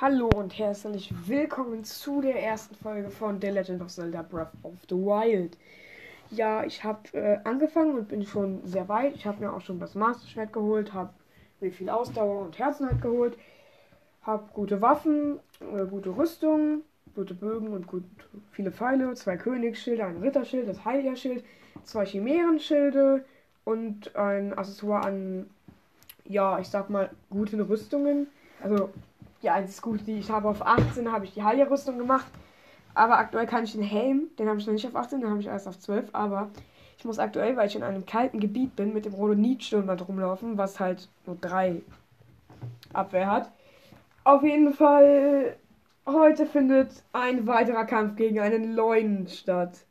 Hallo und herzlich willkommen zu der ersten Folge von The Legend of Zelda Breath of the Wild. Ja, ich habe äh, angefangen und bin schon sehr weit. Ich habe mir auch schon das Master Schwert geholt, habe mir viel Ausdauer und Herzenheit geholt, habe gute Waffen, äh, gute Rüstung, gute Bögen und gut, viele Pfeile, zwei Königsschilde, ein Ritterschild, das Heiligerschild, zwei Chimärenschilde und ein Accessoire an, ja, ich sag mal, guten Rüstungen. Also die einzige gute, die ich habe auf 18, habe ich die Halia-Rüstung gemacht. Aber aktuell kann ich den Helm, den habe ich noch nicht auf 18, den habe ich erst auf 12. Aber ich muss aktuell, weil ich in einem kalten Gebiet bin, mit dem Rhodonit-Sturmband rumlaufen, was halt nur 3 Abwehr hat. Auf jeden Fall, heute findet ein weiterer Kampf gegen einen Leunen statt.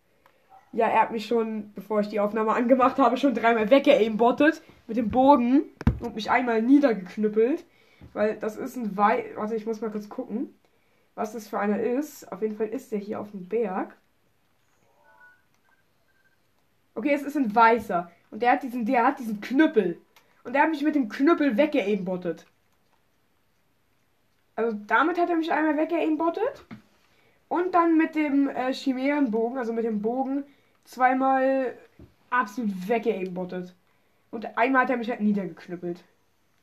Ja, er hat mich schon, bevor ich die Aufnahme angemacht habe, schon dreimal weggeaimbottet mit dem Bogen und mich einmal niedergeknüppelt. Weil das ist ein Wei. Warte, ich muss mal kurz gucken, was das für einer ist. Auf jeden Fall ist der hier auf dem Berg. Okay, es ist ein weißer. Und der hat diesen, der hat diesen Knüppel. Und der hat mich mit dem Knüppel weggeaimbottet. Also damit hat er mich einmal weggeaimbottet. Und dann mit dem äh, Chimärenbogen, also mit dem Bogen, zweimal absolut weggeaimbottet. Und einmal hat er mich halt niedergeknüppelt.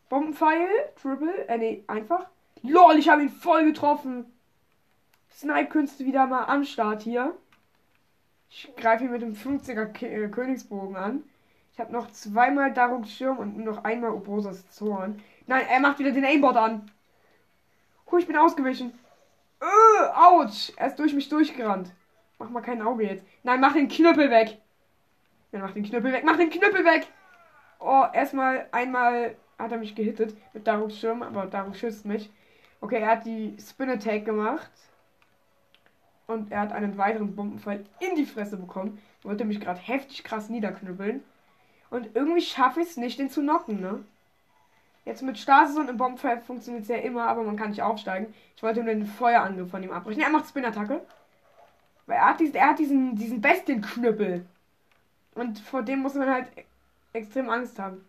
Bombenpfeil, Triple, äh, nee, einfach. LOL, ich habe ihn voll getroffen. Snipe-Künste wieder mal am Start hier. Ich greife ihn mit dem 50er K äh, Königsbogen an. Ich habe noch zweimal Daruks Schirm und noch einmal Obrosas Zorn. Nein, er macht wieder den Aimbot an. Huh, ich bin ausgewichen. Äh, ouch. Er ist durch mich durchgerannt. Mach mal kein Auge jetzt. Nein, mach den Knüppel weg. Ja, mach den Knüppel weg. Mach den Knüppel weg. Oh, erstmal einmal hat er mich gehittet mit Daruks Schirm, aber Daruk schützt mich. Okay, er hat die Spin Attack gemacht. Und er hat einen weiteren Bombenfall in die Fresse bekommen. Wollte mich gerade heftig krass niederknüppeln. Und irgendwie schaffe ich es nicht, den zu knocken, ne? Jetzt mit Stasis und einem Bombenfall funktioniert es ja immer, aber man kann nicht aufsteigen. Ich wollte nur den Feuerangriff von ihm abbrechen. Er macht Spin-Attacke. Weil er hat, diesen, er hat diesen, diesen Bestienknüppel. Und vor dem muss man halt extrem Angst haben.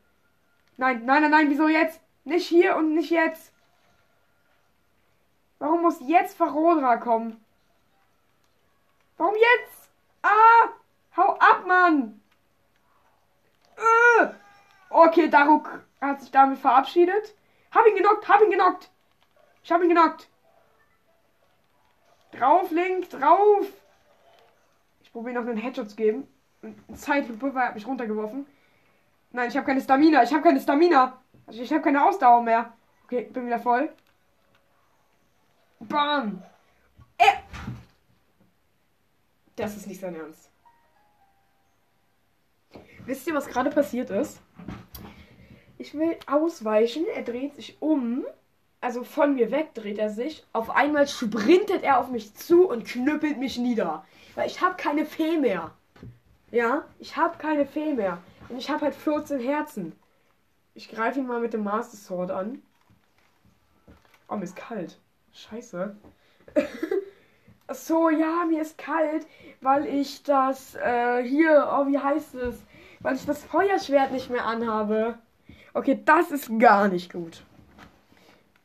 Nein, nein, nein, nein, wieso jetzt? Nicht hier und nicht jetzt. Warum muss jetzt Farodra kommen? Warum jetzt? Ah! Hau ab, Mann! Äh. Okay, Daruk hat sich damit verabschiedet. Hab ihn genockt, hab ihn genockt! Ich hab ihn genockt! Drauf, Link, drauf! Ich probiere noch einen Headshot zu geben. Zeitlupe, weil er hat mich runtergeworfen. Nein, ich habe keine Stamina. Ich habe keine Stamina. Also ich habe keine Ausdauer mehr. Okay, bin wieder voll. Bam. Äh. Das ist nicht sein Ernst. Wisst ihr, was gerade passiert ist? Ich will ausweichen. Er dreht sich um. Also von mir weg dreht er sich. Auf einmal sprintet er auf mich zu und knüppelt mich nieder. Weil ich habe keine Fee mehr. Ja, ich habe keine Fee mehr. Und ich habe halt 14 Herzen. Ich greife ihn mal mit dem Master Sword an. Oh, mir ist kalt. Scheiße. so, ja, mir ist kalt, weil ich das, äh, hier, oh, wie heißt es? Weil ich das Feuerschwert nicht mehr anhabe. Okay, das ist gar nicht gut.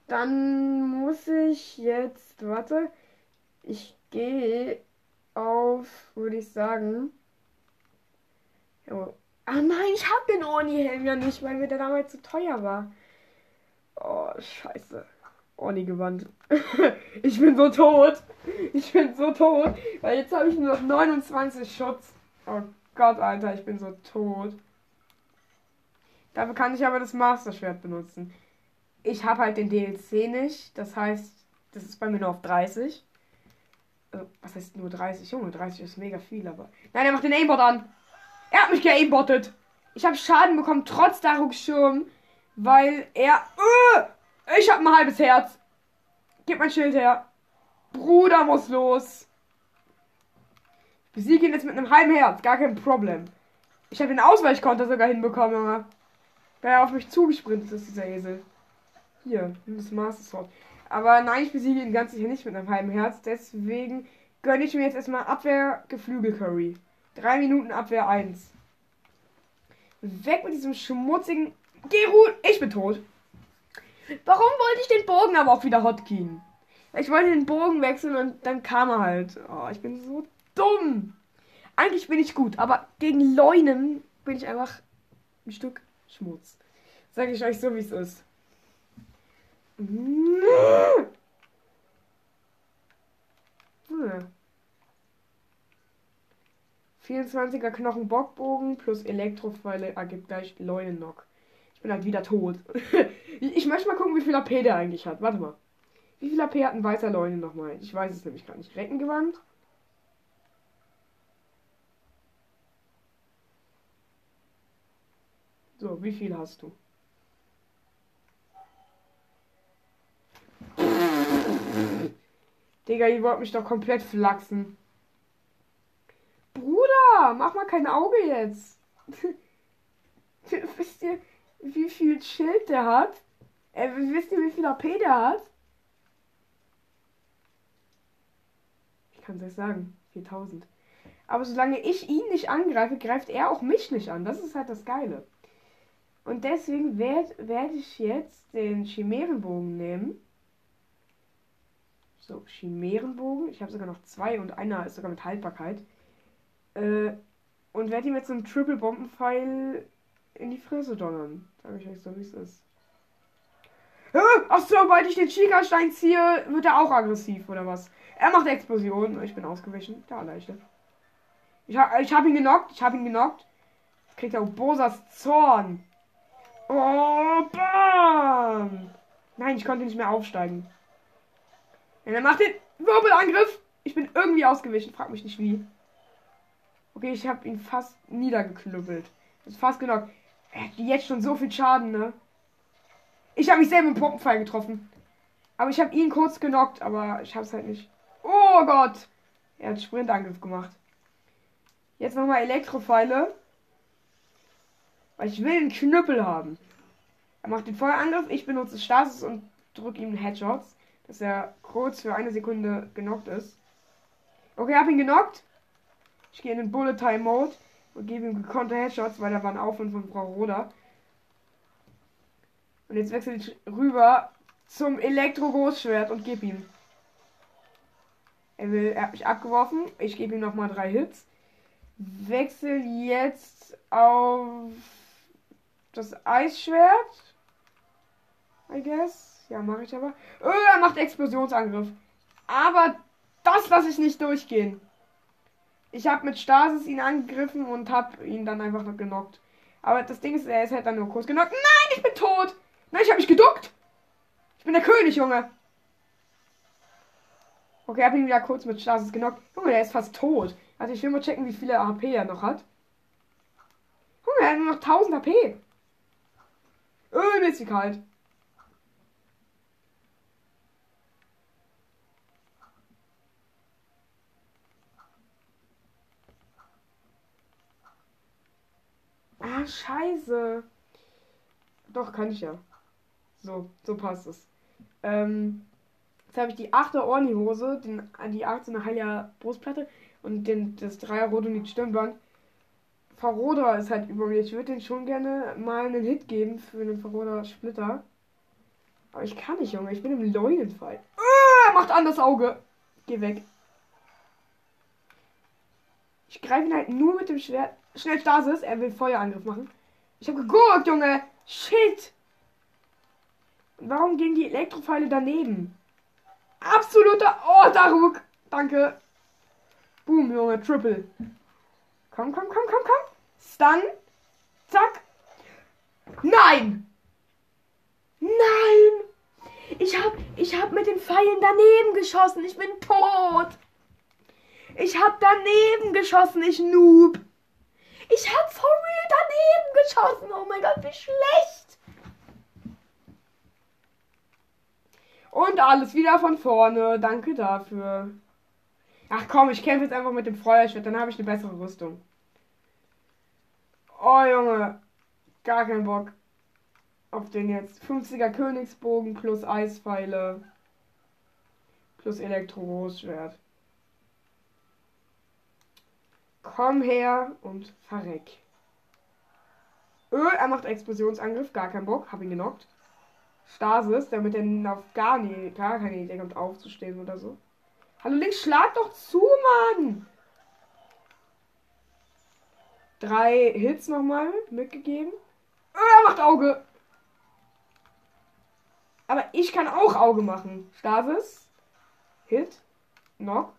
Dann muss ich jetzt, warte, ich gehe auf, würde ich sagen, Ah nein, ich hab den Orni-Helm ja nicht, weil mir der damals zu teuer war. Oh, scheiße. Orni gewandt. ich bin so tot. Ich bin so tot. Weil jetzt habe ich nur noch 29 Schutz. Oh Gott, Alter, ich bin so tot. Dafür kann ich aber das Master-Schwert benutzen. Ich habe halt den DLC nicht. Das heißt, das ist bei mir nur auf 30. Also, was heißt nur 30? Junge, 30 ist mega viel, aber. Nein, er macht den Aimbot an. Er hat mich geaimbottet. Ich habe Schaden bekommen, trotz Daruks Schirm, weil er. Uh, ich habe ein halbes Herz. Gib mein Schild her. Bruder muss los. Besiege ihn jetzt mit einem halben Herz. Gar kein Problem. Ich habe den Ausweichkonter sogar hinbekommen, Junge. Weil er auf mich zugesprintet ist, dieser Esel. Hier, nimm das Master Sword. Aber nein, ich besiege ihn ganz sicher nicht mit einem halben Herz. Deswegen gönne ich mir jetzt erstmal Abwehr Geflügel Curry. Drei Minuten Abwehr 1. Weg mit diesem schmutzigen. Geh ruhen, ich bin tot. Warum wollte ich den Bogen aber auch wieder hotkeyen? Ich wollte den Bogen wechseln und dann kam er halt. Oh, ich bin so dumm. Eigentlich bin ich gut, aber gegen Leunen bin ich einfach ein Stück Schmutz. Sag ich euch so, wie es ist. 24er Knochenbockbogen plus Elektropfeile ergibt gleich Leunennock. Ich bin halt wieder tot. ich möchte mal gucken, wie viel AP der eigentlich hat. Warte mal. Wie viel AP hat ein weißer Leune nochmal? Ich weiß es nämlich gar nicht. Reckengewand? So, wie viel hast du? Digga, ihr wollt mich doch komplett flachsen. Mach mal kein Auge jetzt. wisst ihr, wie viel Schild der hat? Äh, wisst ihr, wie viel AP der hat? Ich kann es euch sagen. 4000. Aber solange ich ihn nicht angreife, greift er auch mich nicht an. Das ist halt das Geile. Und deswegen werde werd ich jetzt den Chimärenbogen nehmen. So, Chimärenbogen. Ich habe sogar noch zwei und einer ist sogar mit Haltbarkeit. Äh, und werde ihm jetzt einen Triple Bombenpfeil in die Fresse donnern. Sag ich euch so, wie es ist. Ach so, sobald ich den Chica-Stein ziehe, wird er auch aggressiv, oder was? Er macht Explosionen. Ich bin ausgewichen. Der Leichte. Ich, ha ich habe ihn genockt. Ich habe ihn genockt. Jetzt kriegt er auch Bosas Zorn. Oh, bam! Nein, ich konnte nicht mehr aufsteigen. Und er macht den Wirbelangriff. Ich bin irgendwie ausgewichen. Frag mich nicht wie. Okay, ich habe ihn fast niedergeknüppelt. Ist fast genockt. Er hat jetzt schon so viel Schaden, ne? Ich habe mich selber im Pumpenpfeil getroffen. Aber ich habe ihn kurz genockt, aber ich habe es halt nicht. Oh Gott! Er hat Sprintangriff gemacht. Jetzt nochmal Elektropfeile. Weil ich will einen Knüppel haben. Er macht den Feuerangriff, ich benutze Stasis und drücke ihm Headshots, dass er kurz für eine Sekunde genockt ist. Okay, hab ihn genockt. Ich gehe in den Bullet Time Mode und gebe ihm gekonnte Headshots, weil da waren Auf und von Frau Roda. Und jetzt wechsle ich rüber zum Elektro-Großschwert und gebe ihm. Er, will, er hat mich abgeworfen. Ich gebe ihm nochmal drei Hits. Wechsel jetzt auf das Eisschwert. I guess. Ja, mache ich aber. Oh, er macht Explosionsangriff. Aber das lasse ich nicht durchgehen. Ich habe mit Stasis ihn angegriffen und habe ihn dann einfach noch genockt. Aber das Ding ist, er ist halt dann nur kurz genockt. Nein, ich bin tot! Nein, ich habe mich geduckt! Ich bin der König, Junge! Okay, habe ihn wieder kurz mit Stasis genockt. Junge, der ist fast tot. Also ich will mal checken, wie viele HP er noch hat. Junge, er hat nur noch 1000 HP. Öh, mir ist kalt. Ah, scheiße. Doch, kann ich ja. So, so passt es. Ähm, jetzt habe ich die 8er Orni-Hose, die 18er Heiler Brustplatte und den, das 3er Rodonit Stirnband. Faroda ist halt über mir. Ich würde den schon gerne mal einen Hit geben für einen Faroda Splitter. Aber ich kann nicht, Junge. Ich bin im Leunenfall. Ah, macht an das Auge. Geh weg. Ich greife ihn halt nur mit dem Schwert. Schnell Stasis. Er will Feuerangriff machen. Ich habe geguckt, Junge. Shit. Warum gehen die Elektropfeile daneben? Absoluter. Oh, Daruk. Danke. Boom, Junge. Triple. Komm, komm, komm, komm, komm. Stun. Zack. Nein. Nein. Ich hab, ich hab mit den Pfeilen daneben geschossen. Ich bin tot. Ich hab daneben geschossen, ich Noob. Ich hab for real daneben geschossen. Oh mein Gott, wie schlecht. Und alles wieder von vorne. Danke dafür. Ach komm, ich kämpfe jetzt einfach mit dem Feuerschwert, dann habe ich eine bessere Rüstung. Oh Junge, gar keinen Bock auf den jetzt. 50er Königsbogen plus Eispfeile plus Elektro-Großschwert. Komm her und verreck. Öh, er macht Explosionsangriff, gar keinen Bock, hab ihn genockt. Stasis, damit er auf gar, nie, gar keine Idee kommt, aufzustehen oder so. Hallo Link, schlag doch zu, Mann! Drei Hits nochmal mitgegeben. Oh, er macht Auge. Aber ich kann auch Auge machen. Stasis. Hit. Knock.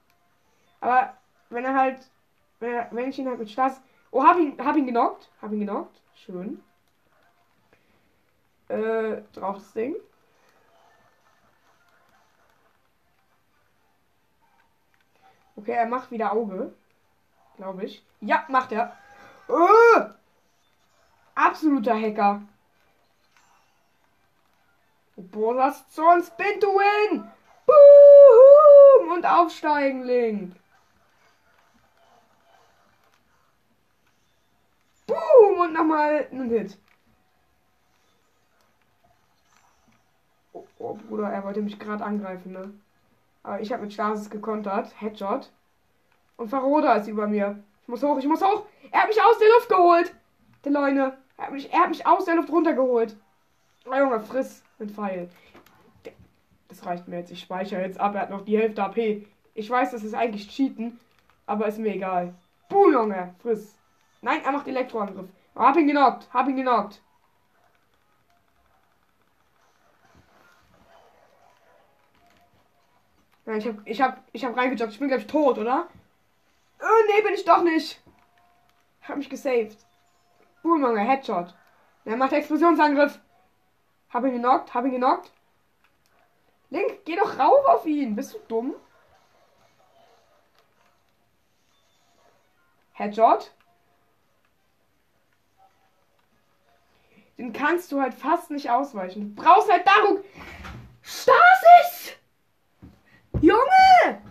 Aber wenn er halt. Wenn, wenn ich ihn halt mit Stasis. Oh, hab ihn, hab ihn genockt. Hab ihn genockt. Schön. Äh, drauf das Ding. Okay, er macht wieder Auge. Glaube ich. Ja, macht er. Oh! Absoluter Hacker. Bolas Zorn Spin to win! Boom! Und aufsteigen, Link. Boom! Und nochmal einen Hit. Oh, oh, Bruder, er wollte mich gerade angreifen, ne? Aber ich habe mit Stasis gekontert. Headshot. Und Faroda ist über mir. Ich muss hoch, ich muss hoch. Er hat mich aus der Luft geholt. Der Leune. Er hat mich, er hat mich aus der Luft runtergeholt. Oh, Junge, friss mit Pfeil. Das reicht mir jetzt. Ich speichere jetzt ab. Er hat noch die Hälfte AP. Ich weiß, das ist eigentlich Cheaten. Aber ist mir egal. Buh, Junge. Friss. Nein, er macht Elektroangriff. Hab ihn genockt. Hab ihn genockt. Nein, ich hab, ich hab, ich hab reingejoggt. Ich bin, glaube ich, tot, oder? Oh, nee, bin ich doch nicht. Hab mich gesaved. Boom, Headshot. Er macht Explosionsangriff. Hab ihn genockt, hab ihn genockt. Link, geh doch rauf auf ihn. Bist du dumm? Headshot. Den kannst du halt fast nicht ausweichen. Du brauchst halt Daruk. Stasis! Junge!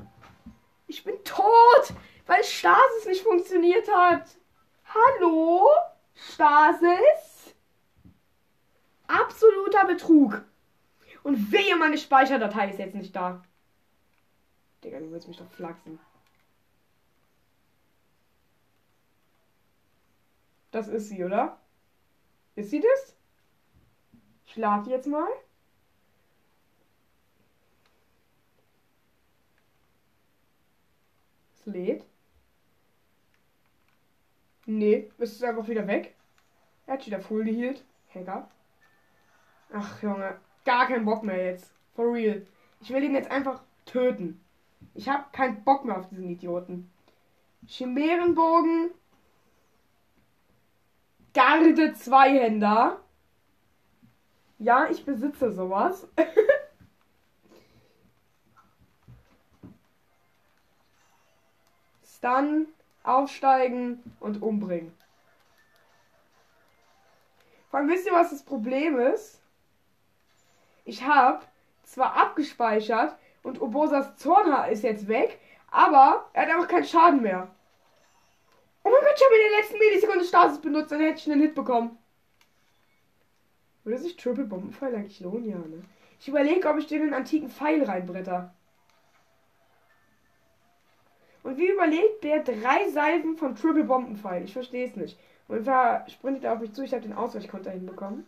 Ich bin tot, weil Stasis nicht funktioniert hat. Hallo? Stasis? Absoluter Betrug. Und wehe, meine Speicherdatei ist jetzt nicht da. Digga, du willst mich doch flachsen. Das ist sie, oder? Ist sie das? Ich jetzt mal. Es lädt. Nee, ist es einfach wieder weg. Er hat wieder full gehielt. Hacker. Ach, Junge. Gar keinen Bock mehr jetzt. For real. Ich will ihn jetzt einfach töten. Ich habe keinen Bock mehr auf diesen Idioten. Chimärenbogen. Garde Zweihänder. Ja, ich besitze sowas. Stun, aufsteigen und umbringen. Vor allem wisst ihr, was das Problem ist? Ich habe zwar abgespeichert und Obosas Zornhaar ist jetzt weg, aber er hat einfach keinen Schaden mehr. Oh mein Gott, ich habe in der letzten Millisekunde Stasis benutzt, dann hätte ich einen Hit bekommen. Würde sich Triple Bombenpfeil eigentlich lohnen? Ja, ne? Ich überlege, ob ich den in einen antiken Pfeil reinbretter. Und wie überlegt der drei Salven von Triple Bombenpfeil? Ich verstehe es nicht. Und zwar sprintet er auf mich zu, ich habe den Ausweichkonter hinbekommen.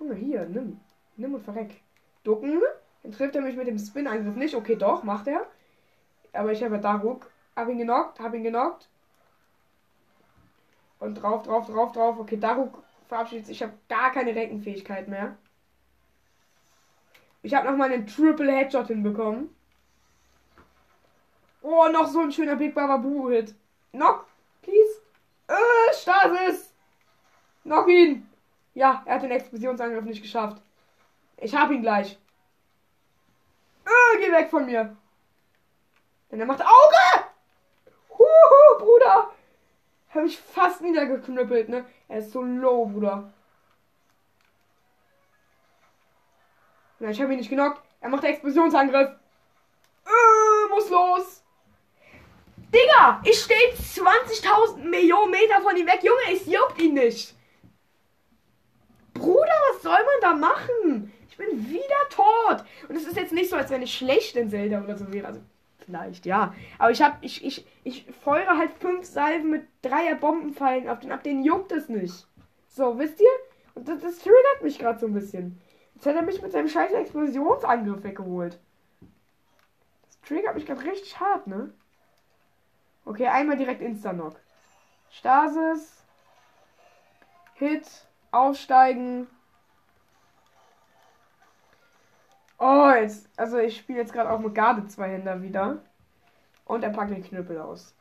Junge, hier, nimm. Nimm und verreck. Ducken. Dann trifft er mich mit dem Spin-Angriff nicht. Okay, doch, macht er. Aber ich habe da Ruck. Hab ihn genockt, hab ihn genockt. Und drauf, drauf, drauf, drauf. Okay, Daruk verabschiedet sich. Ich habe gar keine Reckenfähigkeit mehr. Ich habe nochmal einen Triple Headshot hinbekommen. Oh, noch so ein schöner Big Bababu Hit. Knock, please. Äh, Stasis. Knock ihn. Ja, er hat den Explosionsangriff nicht geschafft. Ich hab ihn gleich. Äh, geh weg von mir. Denn er macht Auge. Huhu, Bruder. Habe ich fast niedergeknüppelt, ne? Er ist so low, Bruder. Na, ich habe ihn nicht genockt. Er macht Explosionsangriff. Äh, muss los. Digga, ich stehe 20.000 Millionen Meter von ihm weg. Junge, es juckt ihn nicht. Bruder, was soll man da machen? Ich bin wieder tot. Und es ist jetzt nicht so, als wenn ich schlecht in Zelda oder so wäre. Also, vielleicht, ja. Aber ich habe, ich, ich, ich feuere halt fünf Salven mit dreier Bombenpfeilen auf den, ab denen juckt es nicht. So, wisst ihr? Und das, das triggert mich gerade so ein bisschen. Jetzt hat er mich mit seinem scheiß Explosionsangriff weggeholt. Das triggert mich gerade richtig hart, ne? Okay, einmal direkt Insta-Knock. Stasis. Hit. Aufsteigen. Oh, jetzt. Also ich spiele jetzt gerade auch mit Garde zwei Händer wieder. Und er packt den Knüppel aus.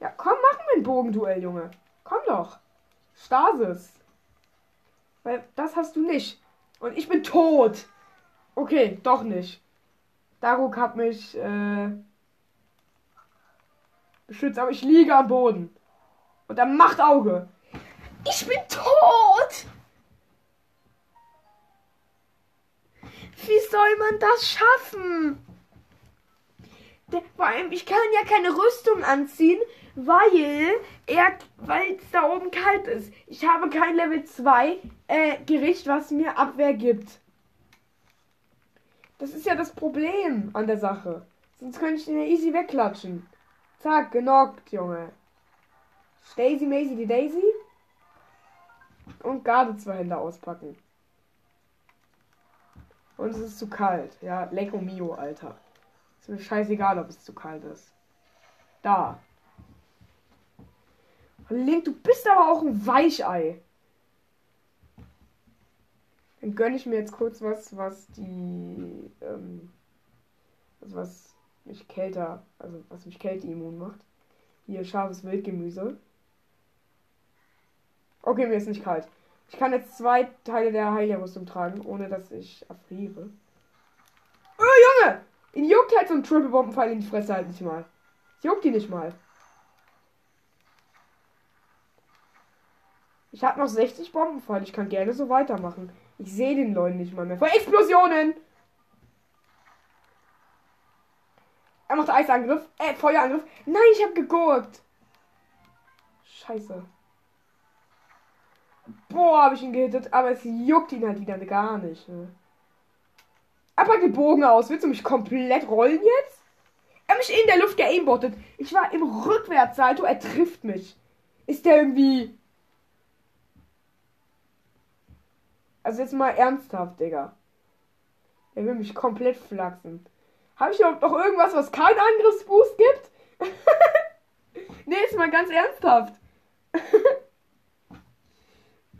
Ja, komm, machen wir ein Bogenduell, Junge. Komm doch. Stasis. Weil das hast du nicht. Und ich bin tot. Okay, doch nicht. Daruk hat mich äh, beschützt, aber ich liege am Boden. Und er macht Auge. Ich bin tot. Wie soll man das schaffen? Vor allem, ich kann ja keine Rüstung anziehen, weil es da oben kalt ist. Ich habe kein Level 2 äh, Gericht, was mir Abwehr gibt. Das ist ja das Problem an der Sache. Sonst könnte ich den ja easy wegklatschen. Zack, genockt, Junge. Stacy, Macy, die Daisy. Und Garde zwei Hände auspacken. Und es ist zu kalt. Ja, Lecco Mio, Alter. Ist mir scheißegal, ob es zu kalt ist. Da. Link, du bist aber auch ein Weichei. Dann gönne ich mir jetzt kurz was, was die, ähm, also was mich kälter, also was mich kälteimmun macht. Hier scharfes Wildgemüse. Okay, mir ist nicht kalt. Ich kann jetzt zwei Teile der Heilerrüstung tragen, ohne dass ich erfriere. Oh, Junge! Ihn juckt halt so ein Triple Bombenpfeil in die Fresse halt nicht mal. juckt ihn nicht mal. Ich habe noch 60 Bombenfall. Ich kann gerne so weitermachen. Ich sehe den Leuten nicht mal mehr. Vor Explosionen! Er macht Eisangriff. Äh, Feuerangriff. Nein, ich habe gegurkt. Scheiße. Boah, habe ich ihn gehittet. Aber es juckt ihn halt wieder gar nicht. Ne? Er packt den Bogen aus. Willst du mich komplett rollen jetzt? Er mich in der Luft geaimbottet. Ich war im Rückwärtssalto. Er trifft mich. Ist der irgendwie Also jetzt mal ernsthaft, Digga. Er will mich komplett flachsen. Habe ich überhaupt noch irgendwas, was keinen Angriffsboost gibt? nee, jetzt mal ganz ernsthaft.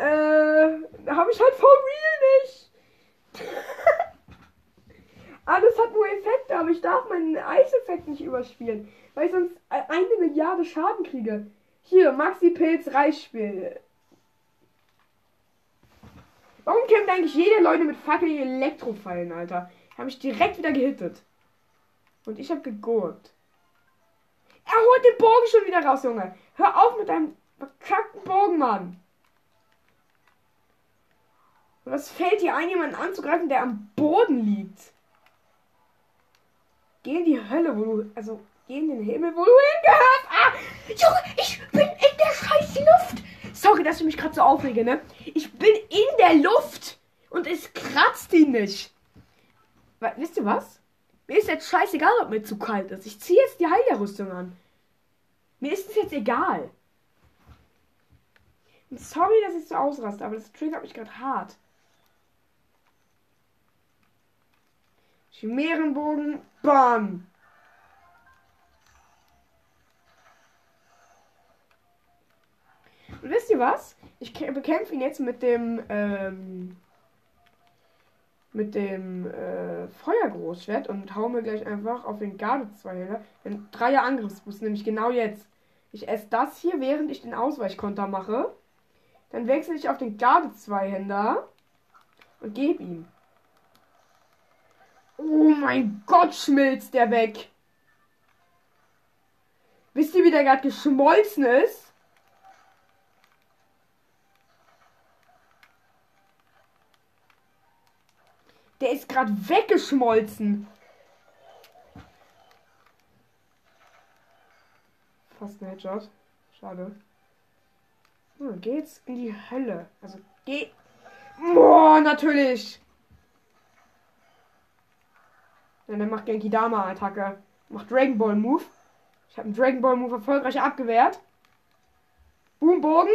äh, habe ich halt for real nicht. Alles hat nur Effekte, aber ich darf meinen Eiseffekt nicht überspielen, weil ich sonst eine Milliarde Schaden kriege. Hier, Maxi Pilz Reichspiel. Warum kämpft eigentlich jede Leute mit fucking Elektrofallen, Alter? Habe ich direkt wieder gehittet. Und ich habe gegurkt. Er holt den Bogen schon wieder raus, Junge. Hör auf mit deinem verkackten Bogen, Mann. Was fällt dir ein, jemanden anzugreifen, der am Boden liegt? Geh in die Hölle, wo du. Also, geh in den Himmel, wo du hingehörst. Ah! Junge, ich bin in der scheiß Luft. Sorry, dass ich mich gerade so aufrege, ne? Ich bin in der Luft und es kratzt ihn nicht. Weil, wisst ihr was? Mir ist jetzt scheißegal, ob mir zu kalt ist. Ich ziehe jetzt die Heilerrüstung an. Mir ist es jetzt egal. Und sorry, dass ich so ausraste, aber das triggert mich gerade hart. Chimärenbogen, bam! Und wisst ihr was? Ich bekämpfe ihn jetzt mit dem, ähm, mit dem äh, Feuergroßschwert und hau mir gleich einfach auf den Garde-Zweihänder. Den Dreier Angriffsboost, nämlich genau jetzt. Ich esse das hier, während ich den Ausweichkonter mache. Dann wechsle ich auf den Garde-Zweihänder und gebe ihm. Oh mein Gott, schmilzt der weg. Wisst ihr, wie der gerade geschmolzen ist? Der ist gerade weggeschmolzen. Fast ein Headshot. Schade. Hm, geht's in die Hölle. Also, geh. Boah, natürlich. Ja, dann macht Genki Dama Attacke. Macht Dragon Ball Move. Ich habe einen Dragon Ball Move erfolgreich abgewehrt. Boom, Bogen.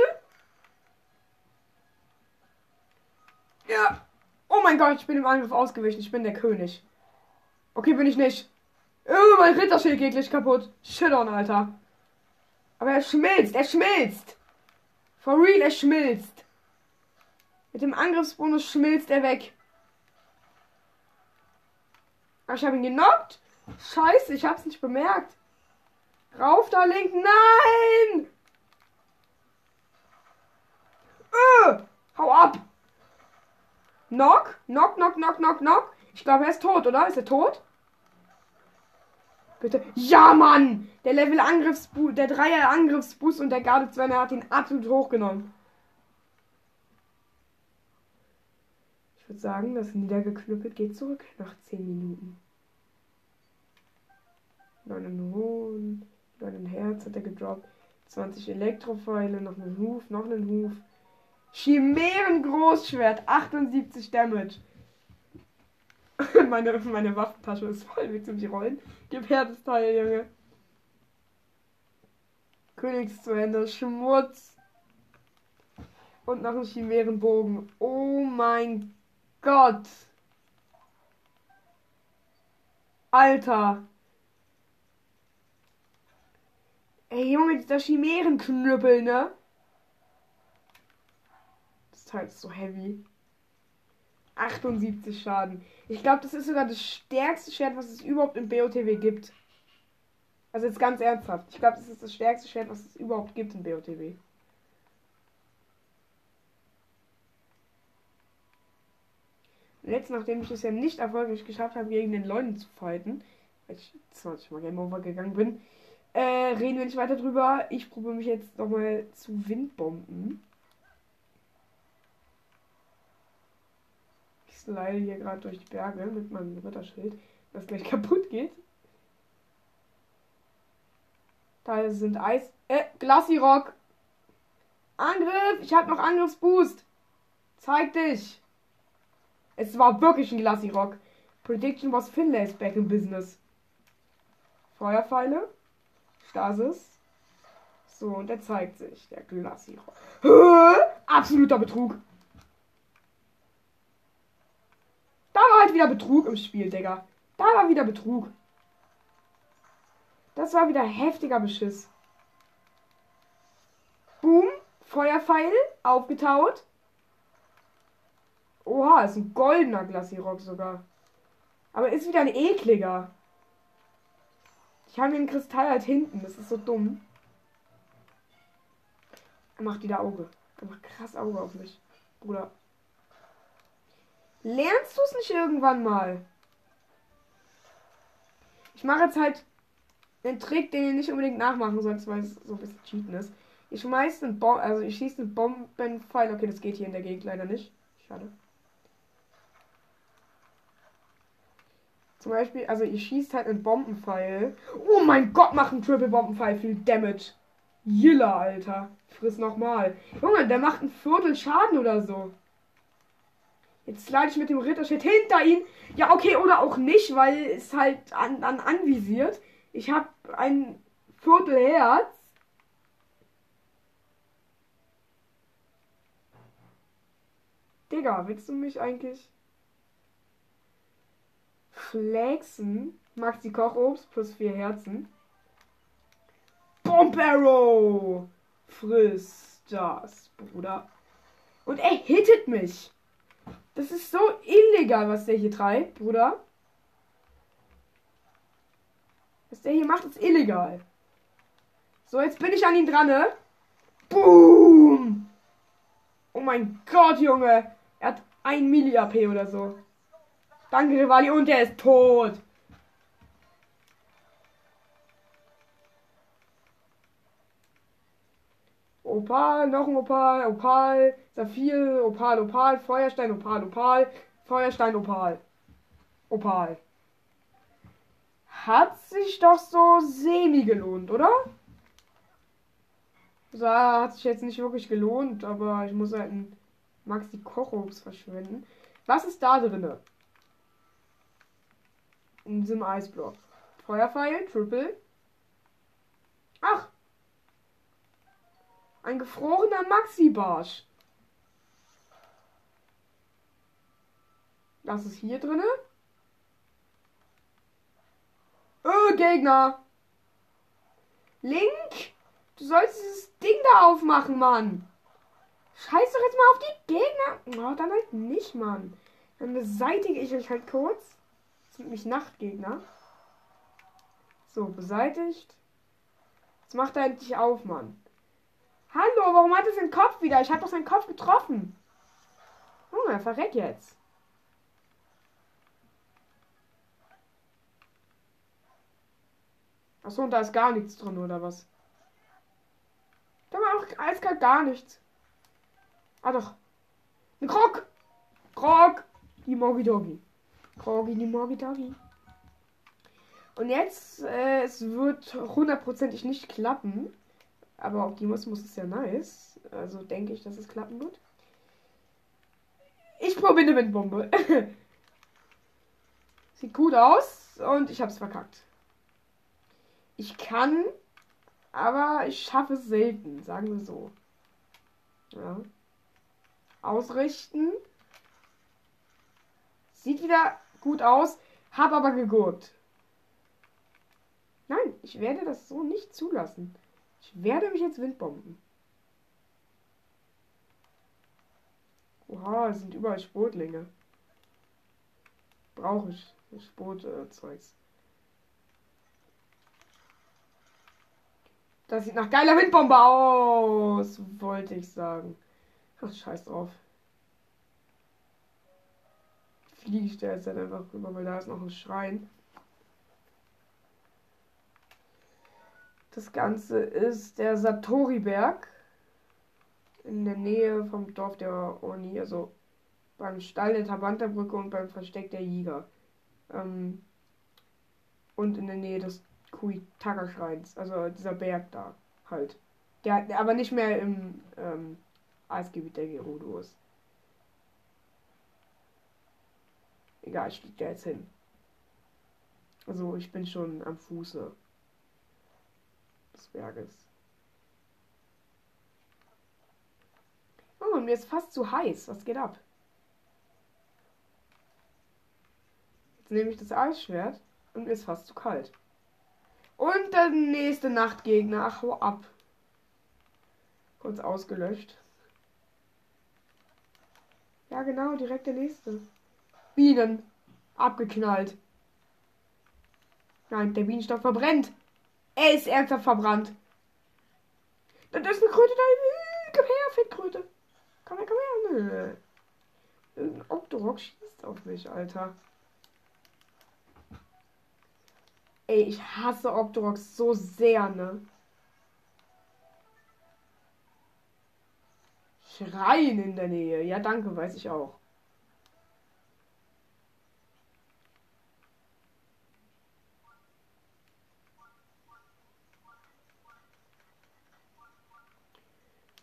Ja. Oh mein mein Gott, ich bin im Angriff ausgewichen. Ich bin der König. Okay, bin ich nicht. Oh, mein Ritterschild geht gleich kaputt. Shit on, Alter. Aber er schmilzt, er schmilzt. For real, er schmilzt. Mit dem Angriffsbonus schmilzt er weg. Ah, ich habe ihn genockt. Scheiße, ich hab's nicht bemerkt. Rauf da, Link. Nein! Äh, hau ab. Knock, knock, knock, knock, knock, knock. Ich glaube, er ist tot, oder? Ist er tot? Bitte. Ja, Mann! Der Level Angriffsboost, der Dreier Angriffsboost und der Garde 2 hat ihn absolut hochgenommen. Ich würde sagen, das niedergeknüppelt geht zurück nach 10 Minuten. Noch einen Hohn, noch ein Herz hat er gedroppt. 20 Elektropfeile, noch einen Huf, noch einen Huf. Chimären Großschwert, 78 Damage. meine, meine Waffentasche ist voll mit zum Rollen. Gib her das Teil, Junge. Königszuhände, Schmutz. Und noch ein Chimärenbogen. Oh mein Gott. Alter. Ey, Junge, dieser Chimärenknüppel, ne? Das Teil ist so heavy. 78 Schaden. Ich glaube, das ist sogar das stärkste Schwert, was es überhaupt im BOTW gibt. Also jetzt ganz ernsthaft. Ich glaube, das ist das stärkste Schwert, was es überhaupt gibt im BOTW. Und jetzt, nachdem ich es ja nicht erfolgreich geschafft habe, gegen den Leuten zu fighten, weil ich 20 Mal Game Over gegangen bin, äh, reden wir nicht weiter drüber. Ich probiere mich jetzt nochmal zu Windbomben. slide hier gerade durch die Berge mit meinem Ritterschild, das gleich kaputt geht. Da sind Eis. Äh, Glacirock! Angriff! Ich habe noch Angriffsboost! Zeig dich! Es war wirklich ein Glacirock. Prediction was Finlay back in business. Feuerpfeile. Stasis. So, und er zeigt sich, der Glacirock. Absoluter Betrug. Da war halt wieder Betrug im Spiel, Digga. Da war wieder Betrug. Das war wieder heftiger Beschiss. Boom. Feuerpfeil. Aufgetaut. Oha, ist ein goldener Glacirock sogar. Aber ist wieder ein ekliger. Ich habe den Kristall halt hinten. Das ist so dumm. Er macht wieder Auge. Er macht krass Auge auf mich. Bruder. Lernst du es nicht irgendwann mal? Ich mache jetzt halt einen Trick, den ihr nicht unbedingt nachmachen sollt, weil es so ein bisschen cheaten ist. Ich schmeiße einen Bomb, also ich schieße einen Bombenpfeil. Okay, das geht hier in der Gegend leider nicht. Schade. Zum Beispiel, also ihr schießt halt einen Bombenpfeil. Oh mein Gott, macht ein Triple Bombenpfeil viel Damage. Jilla, Alter. Friss nochmal. Junge, der macht ein Viertel Schaden oder so. Jetzt slide ich mit dem Ritterschild hinter ihn. Ja, okay, oder auch nicht, weil es halt an, an anvisiert. Ich habe ein Viertelherz. Digga, willst du mich eigentlich flexen? Maxi Kochobst plus vier Herzen. Bomb Arrow! Friss das, Bruder. Und er hittet mich. Das ist so illegal, was der hier treibt, Bruder. Was der hier macht, ist illegal. So, jetzt bin ich an ihn dran, ne? Boom! Oh mein Gott, Junge. Er hat ein Milli AP oder so. Danke, Rivali. Und er ist tot. Opal, noch ein Opal, Opal, Saphir, Opal, Opal, Feuerstein, Opal, Opal, Feuerstein, Opal. Opal. Hat sich doch so semi gelohnt, oder? So, hat sich jetzt nicht wirklich gelohnt, aber ich muss halt ein Maxi Kochobst verschwenden. Was ist da drinne? In diesem Eisblock. Feuerpfeil, Triple. Ach, ein gefrorener Maxi-Barsch. Das ist hier drinne. Öh, Gegner. Link, du sollst dieses Ding da aufmachen, Mann. Scheiß doch jetzt mal auf die Gegner. Oh, dann halt nicht, Mann. Dann beseitige ich euch halt kurz. Sind nämlich Nachtgegner. So, beseitigt. Jetzt macht er endlich auf, Mann. Hallo, warum hat er seinen Kopf wieder? Ich habe doch seinen Kopf getroffen. Junge, oh, verreck jetzt. Achso, und da ist gar nichts drin, oder was? Da war auch eiskalt gar nichts. Ah doch. Ein Krog! Krog! Die Mogi Doggy. Die Mogi Doggy. Und jetzt, äh, es wird hundertprozentig nicht klappen. Aber Optimismus ist ja nice. Also denke ich, dass es klappen wird. Ich probiere eine Windbombe. Sieht gut aus und ich hab's verkackt. Ich kann, aber ich schaffe es selten, sagen wir so. Ja. Ausrichten. Sieht wieder gut aus, hab aber gegurkt. Nein, ich werde das so nicht zulassen. Ich werde mich jetzt windbomben. Oha, es sind überall Sportlinge. Brauche ich Sportzeugs. Äh, das sieht nach geiler Windbombe aus, wollte ich sagen. Ach, scheiß drauf. Fliege ich da jetzt halt einfach rüber, weil da ist noch ein Schrein. Das Ganze ist der Satori-Berg in der Nähe vom Dorf der Oni, also beim Stall der Tabanta-Brücke und beim Versteck der Jäger. Ähm, und in der Nähe des Kuitaka-Schreins, also dieser Berg da halt. Der, aber nicht mehr im ähm, Eisgebiet der Gerudo ist. Egal, ich fliege da jetzt hin. Also ich bin schon am Fuße des Berges. Oh, mir ist fast zu heiß. Was geht ab? Jetzt nehme ich das Eisschwert und mir ist fast zu kalt. Und der nächste Nachtgegner. Ach, hau ab. Kurz ausgelöscht. Ja, genau, direkt der nächste. Bienen. Abgeknallt. Nein, der Bienenstoff verbrennt. Er ist ernsthaft verbrannt. Da ist eine Kröte da. Komm her, Fettkröte. Komm her, komm her. Irgendein Octorok schießt auf mich, Alter. Ey, ich hasse Octoroks so sehr, ne? Schreien in der Nähe. Ja, danke, weiß ich auch.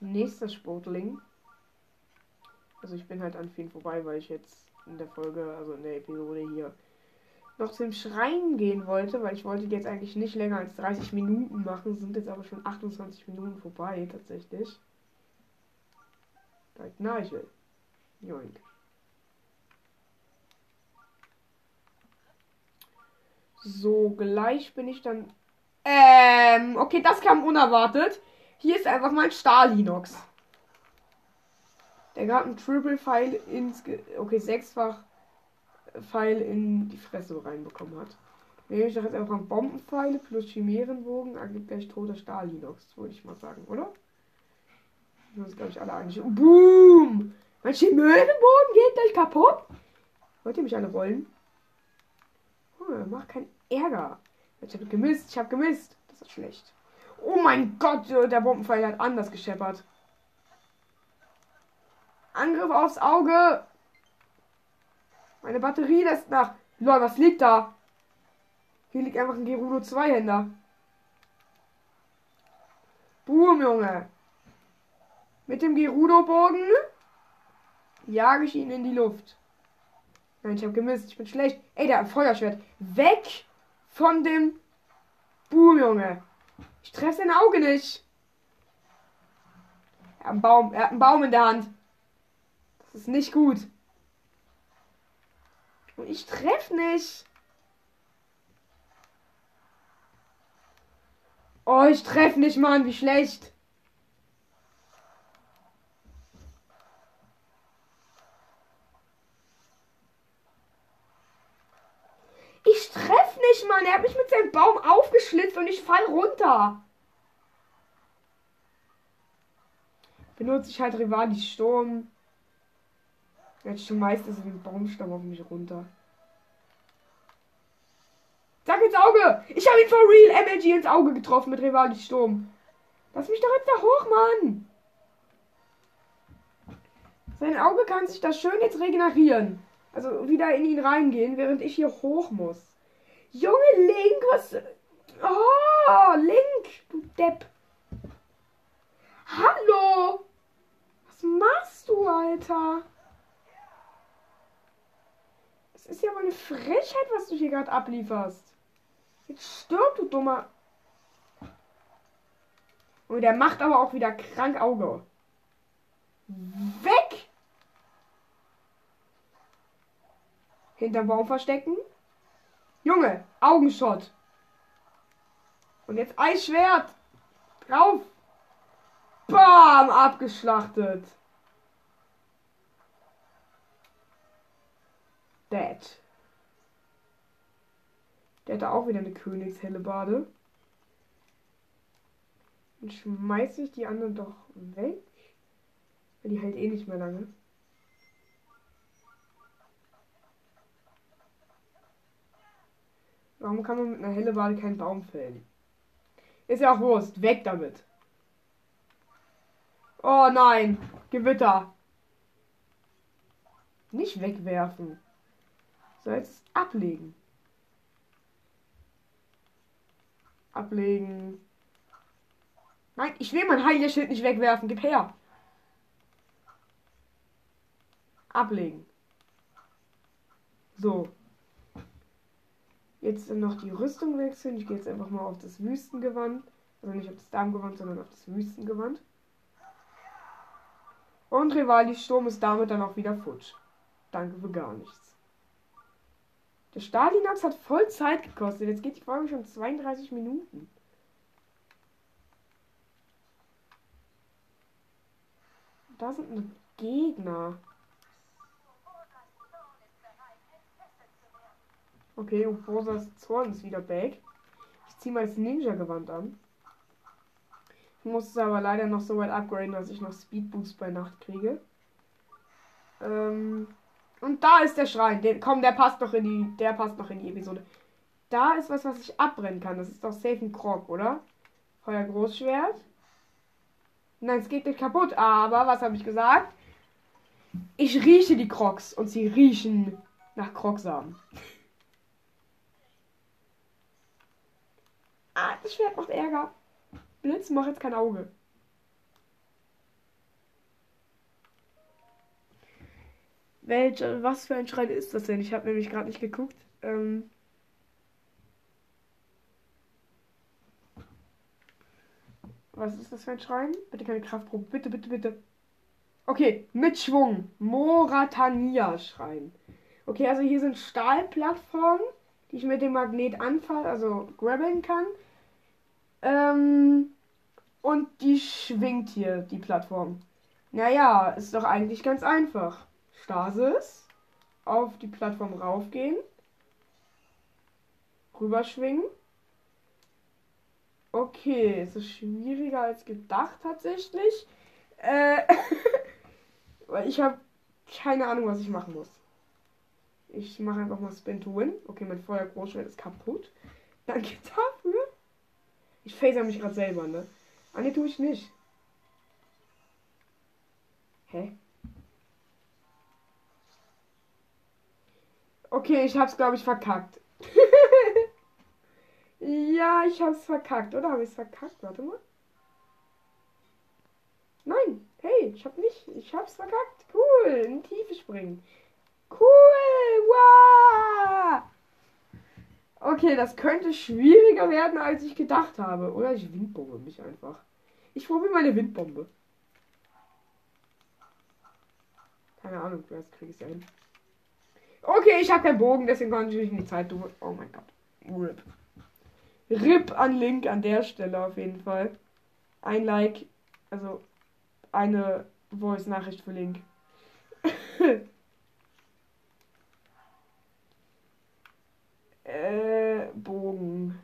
Nächster Sportling. Also ich bin halt an vielen vorbei, weil ich jetzt in der Folge, also in der Episode hier noch zum Schrein gehen wollte, weil ich wollte jetzt eigentlich nicht länger als 30 Minuten machen, sind jetzt aber schon 28 Minuten vorbei tatsächlich. Da Nigel. Joink. So, gleich bin ich dann. Ähm, okay, das kam unerwartet. Hier ist einfach mal ein Stahlinox. Der gerade einen Triple Pfeil ins. Okay, sechsfach Pfeil in die Fresse reinbekommen hat. Nehme ich doch jetzt einfach Bombenpfeile plus Chimärenbogen, ergibt gleich toter Stahlinox, würde ich mal sagen, oder? Das ist, glaube ich, alle einig. Boom! Mein Chimärenbogen geht gleich kaputt? Wollt ihr mich alle rollen? Oh, mach keinen Ärger. Ich habe gemisst, ich habe gemisst. Das ist schlecht. Oh mein Gott, der Bombenpfeil hat anders gescheppert. Angriff aufs Auge. Meine Batterie lässt nach. Lol, was liegt da? Hier liegt einfach ein Gerudo Zweihänder. Boom, Junge. Mit dem Gerudo-Bogen jage ich ihn in die Luft. Nein, ich habe gemisst. Ich bin schlecht. Ey, ein Feuerschwert. Weg von dem Boom, Junge. Ich treffe sein Auge nicht. Er hat einen Baum. Er hat einen Baum in der Hand. Das ist nicht gut. Und ich treffe nicht. Oh, ich treffe nicht, Mann. Wie schlecht. Ich treffe nicht, Mann. Er hat mich mit seinem Baum aufgeschlitzt und ich fall runter. Benutze ich halt Rivali Sturm. Jetzt schmeißt er so den Baumstamm auf mich runter. Sag ins Auge! Ich habe ihn for real MLG ins Auge getroffen mit Rivali Sturm. Lass mich doch jetzt da hoch, Mann! Sein Auge kann sich das schön jetzt regenerieren. Also wieder in ihn reingehen, während ich hier hoch muss. Junge Link, was. Oh, Link, du Depp. Hallo! Was machst du, Alter? Das ist ja mal eine Frechheit, was du hier gerade ablieferst. Jetzt stirb, du dummer. Und der macht aber auch wieder krank Auge. Weg! Hinterm Baum verstecken. Junge, Augenschott. Und jetzt Eisschwert. Drauf. Bam, abgeschlachtet. Dead. Der hatte auch wieder eine Königshellebade. Dann schmeiße ich die anderen doch weg. Weil die halt eh nicht mehr lange. Warum kann man mit einer Hellebade keinen Baum fällen? Ist ja auch Wurst. Weg damit. Oh nein. Gewitter. Nicht wegwerfen. So, jetzt ablegen. Ablegen. Nein, ich will mein Heilerschild nicht wegwerfen. Gib her. Ablegen. So. Jetzt noch die Rüstung wechseln. Ich gehe jetzt einfach mal auf das Wüstengewand. Also nicht auf das Darmgewand, sondern auf das Wüstengewand. Und Rivalis Sturm ist damit dann auch wieder futsch. Danke für gar nichts. Der Stalinax hat voll Zeit gekostet. Jetzt geht die Folge schon 32 Minuten. Da sind Gegner. Okay, und Bosas Zorn ist wieder back. Ich ziehe mal das Ninja-Gewand an. Ich muss es aber leider noch so weit upgraden, dass ich noch Speed Boost bei Nacht kriege. Ähm, und da ist der Schrein. Den, komm, der passt noch in die, der passt noch in die Episode. Da ist was, was ich abbrennen kann. Das ist doch safe ein Krog, oder? Feuer Großschwert. Nein, es geht nicht kaputt. Aber, was habe ich gesagt? Ich rieche die Crocs und sie riechen nach Krogsamen. Ah, das Schwert macht Ärger. Blitz, mach jetzt kein Auge. Welcher, was für ein Schrein ist das denn? Ich habe nämlich gerade nicht geguckt. Ähm was ist das für ein Schrein? Bitte keine Kraftprobe. Bitte, bitte, bitte. Okay, mit Schwung. Moratania-Schrein. Okay, also hier sind Stahlplattformen, die ich mit dem Magnet anfassen, also grabbeln kann. Ähm, und die schwingt hier, die Plattform. Naja, ist doch eigentlich ganz einfach. Stasis, auf die Plattform raufgehen, rüberschwingen. Okay, es ist schwieriger als gedacht tatsächlich. Äh, weil ich habe keine Ahnung, was ich machen muss. Ich mache einfach mal Spin to Win. Okay, mein Feuer Großschwert ist kaputt. Danke dafür. Ich phaser mich gerade selber, ne? Ah, ne, tue ich nicht. Hä? Okay, ich hab's, glaube ich, verkackt. ja, ich hab's verkackt, oder? Habe ich's verkackt? Warte mal. Nein, hey, ich hab nicht. Ich hab's verkackt. Cool, in die Tiefe springen. Cool, wow! Okay, das könnte schwieriger werden, als ich gedacht habe. Oder ich windbombe mich einfach. Ich probiere meine Windbombe. Keine Ahnung, vielleicht kriege ich ja hin. Okay, ich habe keinen Bogen, deswegen konnte ich nicht Zeit. Du, oh mein Gott. RIP. RIP an Link an der Stelle auf jeden Fall. Ein Like, also eine Voice-Nachricht für Link. äh, Bogen.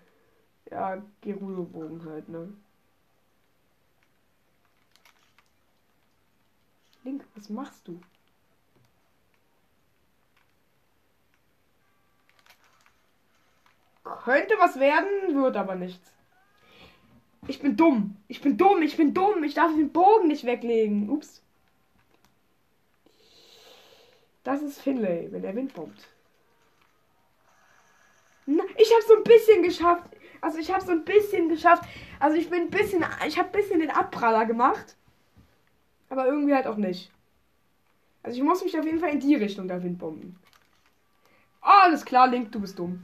Ja, Gerudo-Bogen halt, ne? Link, was machst du? Könnte was werden, wird aber nichts. Ich bin dumm. Ich bin dumm. Ich bin dumm. Ich darf den Bogen nicht weglegen. Ups. Das ist Finlay, wenn der Wind kommt. Ich habe so ein bisschen geschafft. Also ich habe so ein bisschen geschafft. Also ich bin ein bisschen, ich habe ein bisschen den Abpraller gemacht. Aber irgendwie halt auch nicht. Also ich muss mich auf jeden Fall in die Richtung der Windbomben. Alles klar, Link, du bist dumm.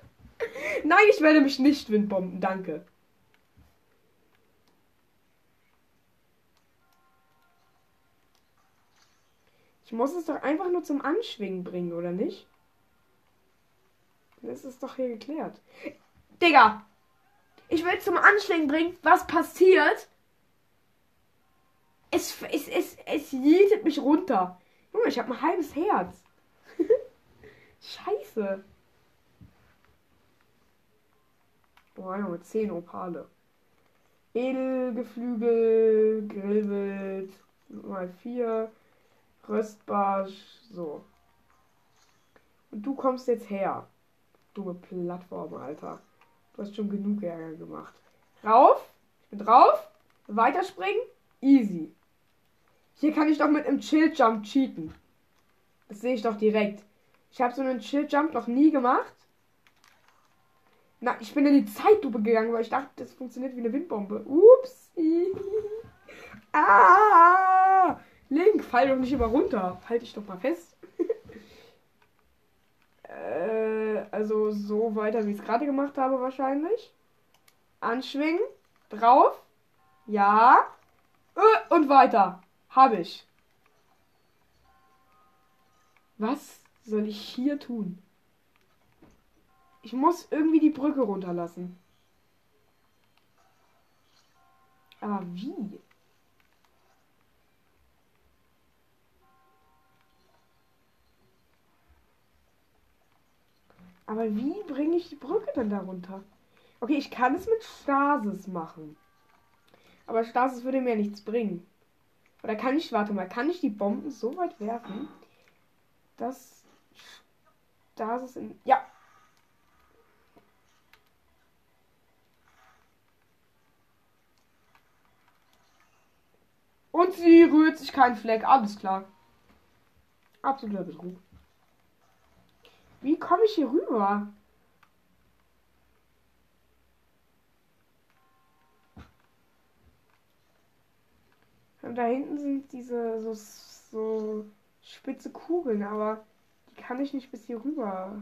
Nein, ich werde mich nicht windbomben, danke. Ich muss es doch einfach nur zum Anschwingen bringen, oder nicht? Dann ist doch hier geklärt. Digga! Ich will zum Anschwingen bringen. Was passiert? Es, es, es, es jietet mich runter. Junge, ich habe ein halbes Herz. Scheiße. Boah, Junge, 10 Opale. Edelgeflügel, Grillwild, mal 4, Röstbarsch, so. Und du kommst jetzt her. Dumme Plattform, Alter. Du hast schon genug Ärger gemacht. Rauf, ich bin drauf, weiterspringen, easy. Hier kann ich doch mit einem Chill-Jump cheaten. Das sehe ich doch direkt. Ich habe so einen Chill-Jump noch nie gemacht. Na, ich bin in die Zeitlupe gegangen, weil ich dachte, das funktioniert wie eine Windbombe. Ups. ah! Link, fall doch nicht immer runter. Halt dich doch mal fest. Äh, also so weiter, wie ich es gerade gemacht habe, wahrscheinlich. Anschwingen. Drauf. Ja. Äh, und weiter. Habe ich. Was soll ich hier tun? Ich muss irgendwie die Brücke runterlassen. Aber wie? Aber wie bringe ich die Brücke denn darunter? Okay, ich kann es mit Stasis machen. Aber Stasis würde mir nichts bringen. Oder kann ich, warte mal, kann ich die Bomben so weit werfen, dass Stasis in. Ja, Und sie rührt sich kein Fleck. Alles klar. Absoluter Betrug. Wie komme ich hier rüber? Und da hinten sind diese so, so spitze Kugeln, aber die kann ich nicht bis hier rüber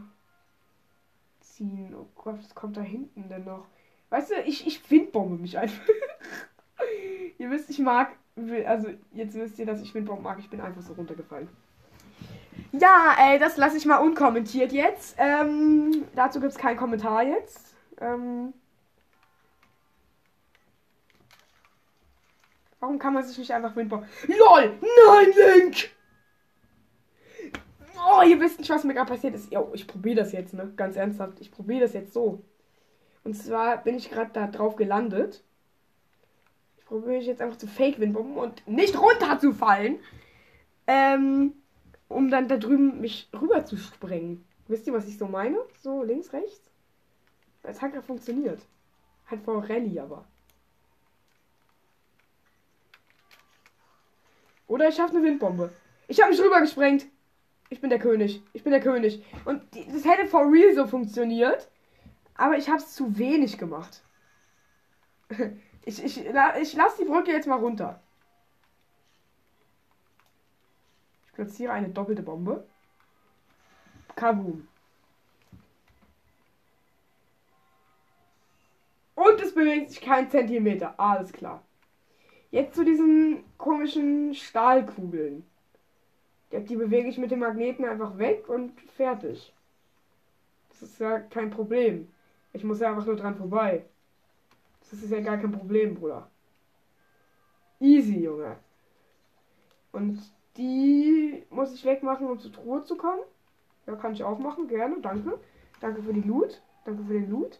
ziehen. Oh Gott, was kommt da hinten denn noch? Weißt du, ich, ich windbombe mich einfach. Ihr wisst, ich mag also jetzt wisst ihr, dass ich Windbaum mag. Ich bin einfach so runtergefallen. Ja, ey, das lasse ich mal unkommentiert jetzt. Ähm, dazu gibt es keinen Kommentar jetzt. Ähm, warum kann man sich nicht einfach Windbaum... LOL! Nein, Link! Oh, ihr wisst nicht, was mir gerade passiert ist. Jo, ich probiere das jetzt, ne? Ganz ernsthaft. Ich probiere das jetzt so. Und zwar bin ich gerade da drauf gelandet probiere ich jetzt einfach zu Fake Windbomben und nicht runterzufallen. Ähm, um dann da drüben mich rüber zu sprengen. Wisst ihr, was ich so meine? So links, rechts? Das hat funktioniert. Halt vor Rallye aber. Oder ich schaffe eine Windbombe. Ich habe mich rüber gesprengt. Ich bin der König. Ich bin der König. Und das hätte for real so funktioniert. Aber ich habe es zu wenig gemacht. Ich, ich, ich lasse die Brücke jetzt mal runter. Ich platziere eine doppelte Bombe. Kaboom. Und es bewegt sich kein Zentimeter. Alles klar. Jetzt zu diesen komischen Stahlkugeln. Die, bewege ich mit dem Magneten einfach weg und fertig. Das ist ja kein Problem. Ich muss ja einfach nur dran vorbei. Das ist ja gar kein Problem, Bruder. Easy, Junge. Und die muss ich wegmachen, um zur Truhe zu kommen. Ja, kann ich auch machen, gerne, danke. Danke für die Loot. Danke für den Loot.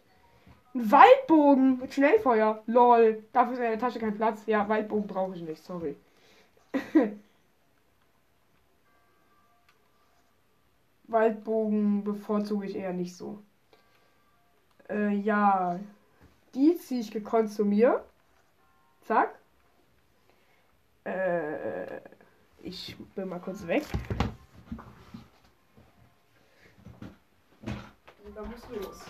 Ein Waldbogen mit Schnellfeuer. Lol. Dafür ist in der Tasche kein Platz. Ja, Waldbogen brauche ich nicht, sorry. Waldbogen bevorzuge ich eher nicht so. Äh, ja. Die ziehe ich gekonnt zu mir. Zack. Äh, ich bin mal kurz weg. Und dann du los.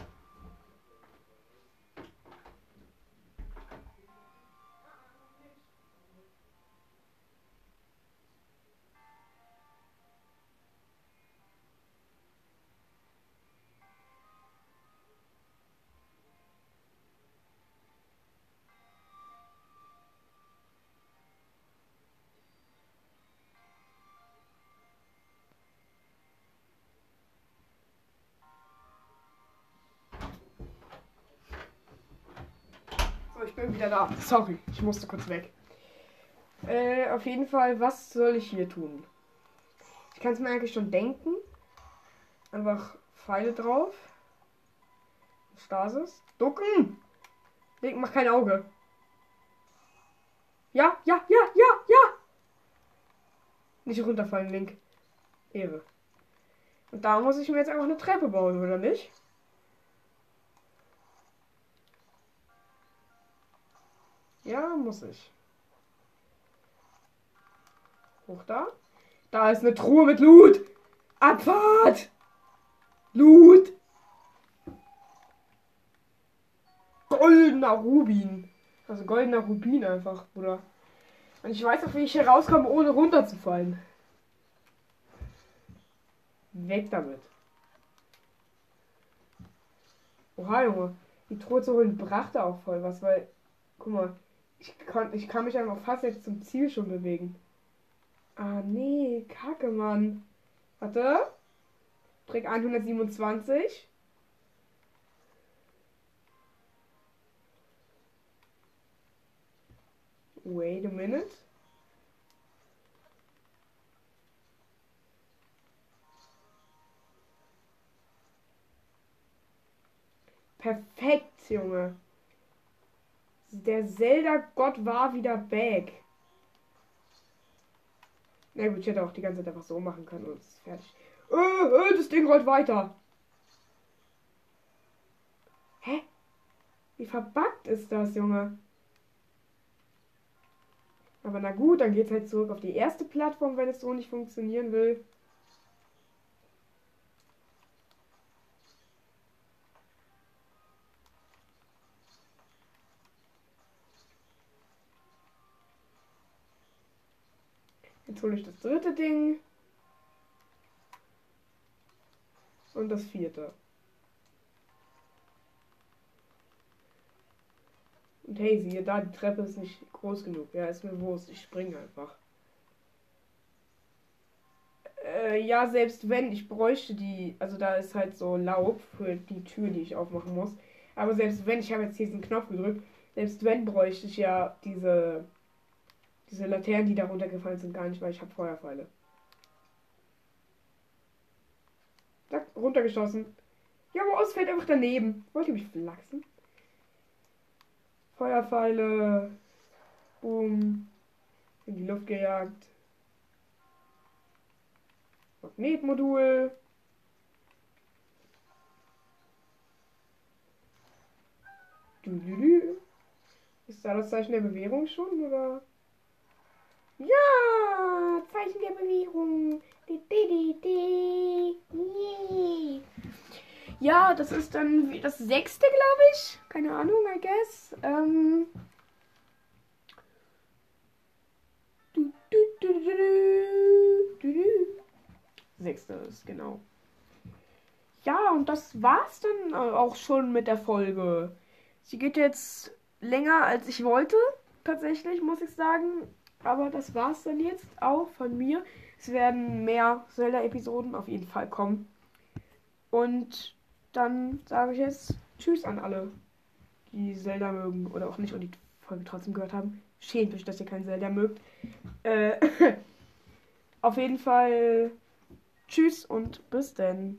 Wieder da. Sorry, ich musste kurz weg. Äh, auf jeden Fall, was soll ich hier tun? Ich kann es mir eigentlich schon denken. Einfach Pfeile drauf. Stasis. Ducken! Link, mach kein Auge. Ja, ja, ja, ja, ja! Nicht runterfallen, Link. Ehre. Und da muss ich mir jetzt einfach eine Treppe bauen, oder nicht? Ja, muss ich. Hoch da. Da ist eine Truhe mit Loot. Abfahrt! Loot! Goldener Rubin. Also goldener Rubin einfach, Bruder. Und ich weiß auch, wie ich hier rauskomme, ohne runterzufallen. Weg damit. Oha, Junge. Die Truhe zu holen brachte auch voll was, weil. Guck mal. Ich kann, ich kann mich einfach fast jetzt zum Ziel schon bewegen. Ah, nee. Kacke, Mann. Warte. Trick 127. Wait a minute. Perfekt, Junge. Der Zelda-Gott war wieder back. Na gut, ich hätte auch die ganze Zeit einfach so machen können und es ist fertig. Äh, äh, das Ding rollt weiter. Hä? Wie verbuggt ist das, Junge? Aber na gut, dann geht's halt zurück auf die erste Plattform, wenn es so nicht funktionieren will. Jetzt hole ich das dritte Ding. Und das vierte. Und hey, siehe da, die Treppe ist nicht groß genug. Ja, ist mir Wurst. Ich springe einfach. Äh, ja, selbst wenn, ich bräuchte die. Also da ist halt so Laub für die Tür, die ich aufmachen muss. Aber selbst wenn, ich habe jetzt diesen Knopf gedrückt, selbst wenn bräuchte ich ja diese diese Laternen, die da runtergefallen sind, gar nicht, weil ich habe Feuerpfeile. Zack, runtergeschossen. Ja, aber es fällt einfach daneben. Wollt ihr mich flachsen? Feuerpfeile. Boom. In die Luft gejagt. Magnetmodul. Du, du, du. Ist da das Zeichen der Bewährung schon, oder? Ja, Zeichen der di, di. Ja, das ist dann das sechste, glaube ich. Keine Ahnung, I guess. Ähm. Sechstes, genau. Ja, und das war's dann auch schon mit der Folge. Sie geht jetzt länger als ich wollte, tatsächlich, muss ich sagen. Aber das war's dann jetzt auch von mir. Es werden mehr Zelda-Episoden auf jeden Fall kommen. Und dann sage ich jetzt Tschüss an alle, die Zelda mögen oder auch nicht und die Folge trotzdem gehört haben. Schämt euch, dass ihr kein Zelda mögt. Äh, auf jeden Fall Tschüss und bis denn.